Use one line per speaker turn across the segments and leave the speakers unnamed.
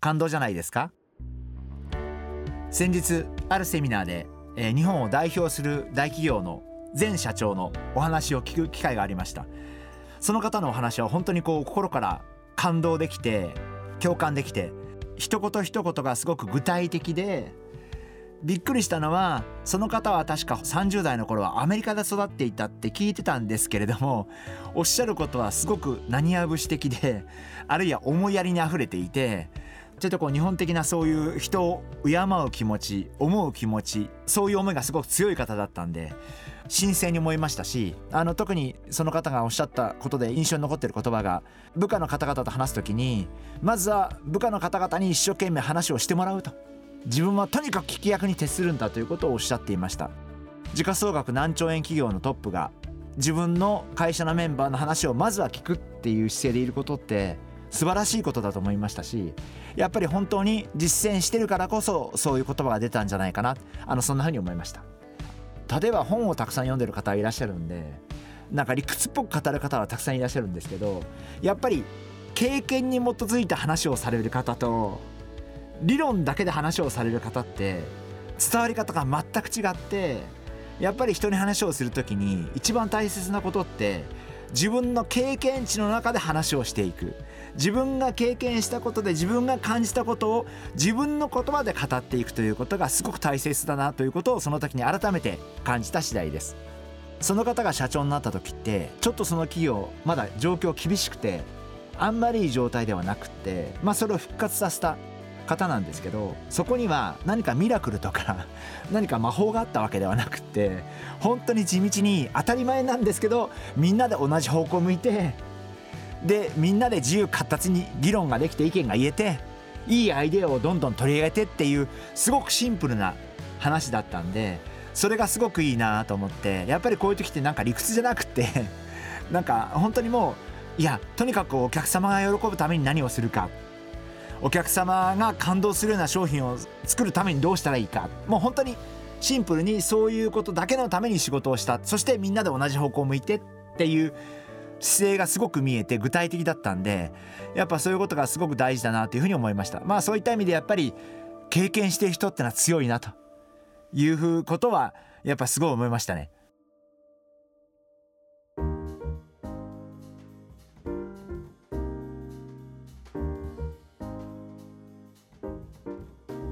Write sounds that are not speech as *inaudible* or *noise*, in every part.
感動じゃないですか？先日あるセミナーで、えー日本を代表する大企業の前社長のお話を聞く機会がありました。その方のお話は本当にこう心から感動できて共感できて一言一言がすごく具体的でびっくりしたのはその方は確か30代の頃はアメリカで育っていたって聞いてたんですけれどもおっしゃることはすごく何や節的であるいは思いやりにあふれていてちょっとこう日本的なそういう人を敬う気持ち思う気持ちそういう思いがすごく強い方だったんで新鮮に思いましたしあの特にその方がおっしゃったことで印象に残ってる言葉が部下の方々と話す時にまずは部下の方々に一生懸命話をしてもらうと。自分はとにかく聞き役に徹するんだということをおっしゃっていました。時価総額何兆円企業のトップが自分の会社のメンバーの話をまずは聞くっていう姿勢でいることって素晴らしいことだと思いましたしやっぱり本当に実践してるからこそそういう言葉が出たんじゃないかな。あのそんな風に思いました。例えば本をたくさん読んでる方いらっしゃるんでなんか理屈っぽく語る方はたくさんいらっしゃるんですけどやっぱり経験に基づいた話をされる方と理論だけで話をされる方って伝わり方が全く違ってやっぱり人に話をする時に一番大切なことって自分の経験値の中で話をしていく。自分が経験したことで自分が感じたことを自分の言葉で語っていくということがすごく大切だなということをその時に改めて感じた次第です。その方が社長になった時ってちょっとその企業まだ状況厳しくてあんまりいい状態ではなくってまあそれを復活させた。方なんですけどそこには何かミラクルとか *laughs* 何か魔法があったわけではなくって本当に地道に当たり前なんですけどみんなで同じ方向を向いてでみんなで自由闊達に議論ができて意見が言えていいアイデアをどんどん取り上げてっていうすごくシンプルな話だったんでそれがすごくいいなと思ってやっぱりこういう時ってなんか理屈じゃなくてなんか本当にもういやとにかくお客様が喜ぶために何をするかお客様が感動するような商品を作るためにどうしたらいいか。もう本当にシンプルにそういうことだけのために仕事をした。そしてみんなで同じ方向を向いてっていう姿勢がすごく見えて具体的だったんでやっぱそういうことがすごく大事だなというふうに思いました。まあそういった意味でやっぱり経験している人ってのは強いなということはやっぱすごい思いましたね。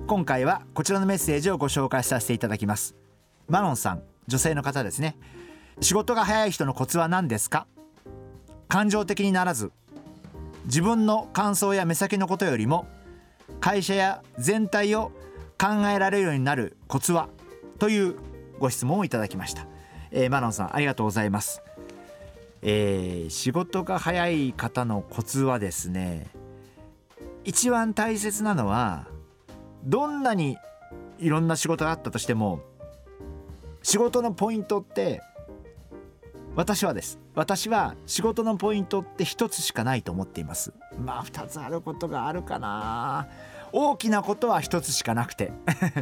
今回はこちらのメッセージをご紹介させていただきます。マロンさん女性の方ですね。仕事が早い人のコツは何ですか？感情的にならず自分の感想や目先のことよりも会社や全体を考えられるようになるコツは？というご質問をいただきました、えーマロンさんありがとうございます、えー仕事が早い方のコツはですね一番大切なのはどんなにいろんな仕事があったとしても仕事のポイントって私はです。私は仕事のポイントって一つしかないと思っています。まあ二つあることがあるかな。大きなことは一つしかなくて。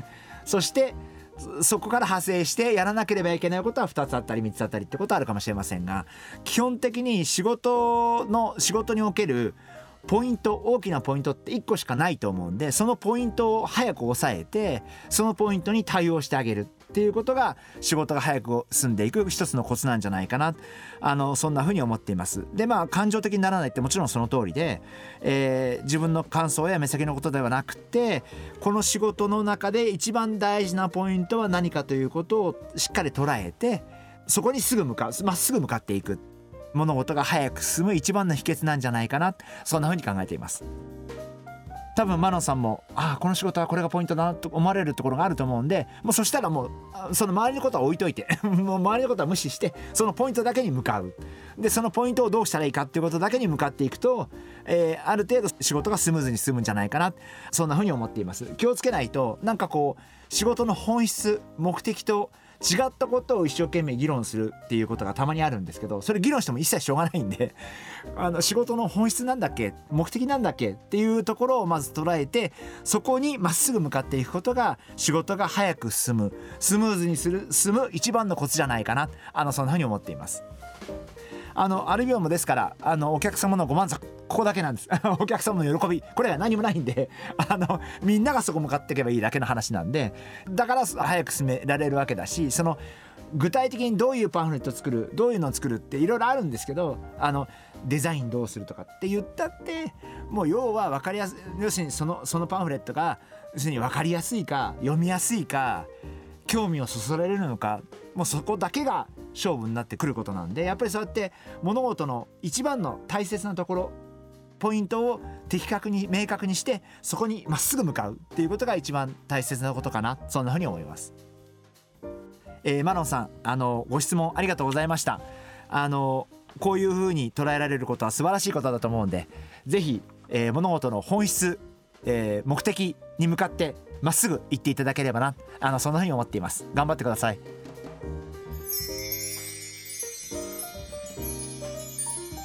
*laughs* そしてそそこから派生してやらなければいけないことは2つあったり3つあったりってことはあるかもしれませんが基本的に仕事の仕事におけるポイント大きなポイントって1個しかないと思うんでそのポイントを早く抑えてそのポイントに対応してあげるっていうことが仕事が早く進んでいく一つのコツなんじゃないかな。あのそんな風に思っています。でまあ感情的にならないってもちろんその通りで、えー自分の感想や目先のことではなくてこの仕事の中で一番大事なポイントは何かということをしっかり捉えてそこにすぐ向かうまっすぐ向かっていく。物事が早く進む一番の秘訣なんじゃないかな。そんな風に考えています。多分マノンさんもああこの仕事はこれがポイントだなと思われるところがあると思うんでもうそしたらもうその周りのことは置いといて *laughs* もう周りのことは無視してそのポイントだけに向かう。でそのポイントをどうしたらいいかっていうことだけに向かっていくと、えー、ある程度仕事がスムーズに進むんじゃないかな。そんなふうに思っています。気をつけないとなんかこう仕事の本質目的と違ったことを一生懸命議論するっていうことがたまにあるんですけどそれ議論しても一切しょうがないんで *laughs* あの仕事の本質なんだっけ？目的なんだっけ？っていうところをまず捉えてそこにまっすぐ向かっていくことが仕事が早く進む。スムーズにする進む一番のコツじゃないかな。あのそんなふうに思っています。あのアルビオンもですからあのお客様のご満足ここだけなんです。*laughs* お客様の喜びこれが何もないんであのみんながそこ向かっていけばいいだけの話なんでだから早く進められるわけだしその具体的にどういうパンフレット作るどういうのを作るっていろいろあるんですけどあのデザインどうするとかって言ったってもう要は分かりやすい要するにそのそのパンフレットが要するに分かりやすいか読みやすいか興味をそそられるのかもうそこだけが勝負になってくることなんでやっぱりそうやって物事の一番の大切なところポイントを的確に明確にしてそこにまっすぐ向かうっていうことが一番大切なことかなそんなふうに思います。えー、マロンさんあのご質問ありがとうございました。あのこういうふうに捉えられることは素晴らしいことだと思うんで是非、えー、物事の本質、えー、目的に向かってまっすぐ行っていただければなあのそんなふうに思っています頑張ってください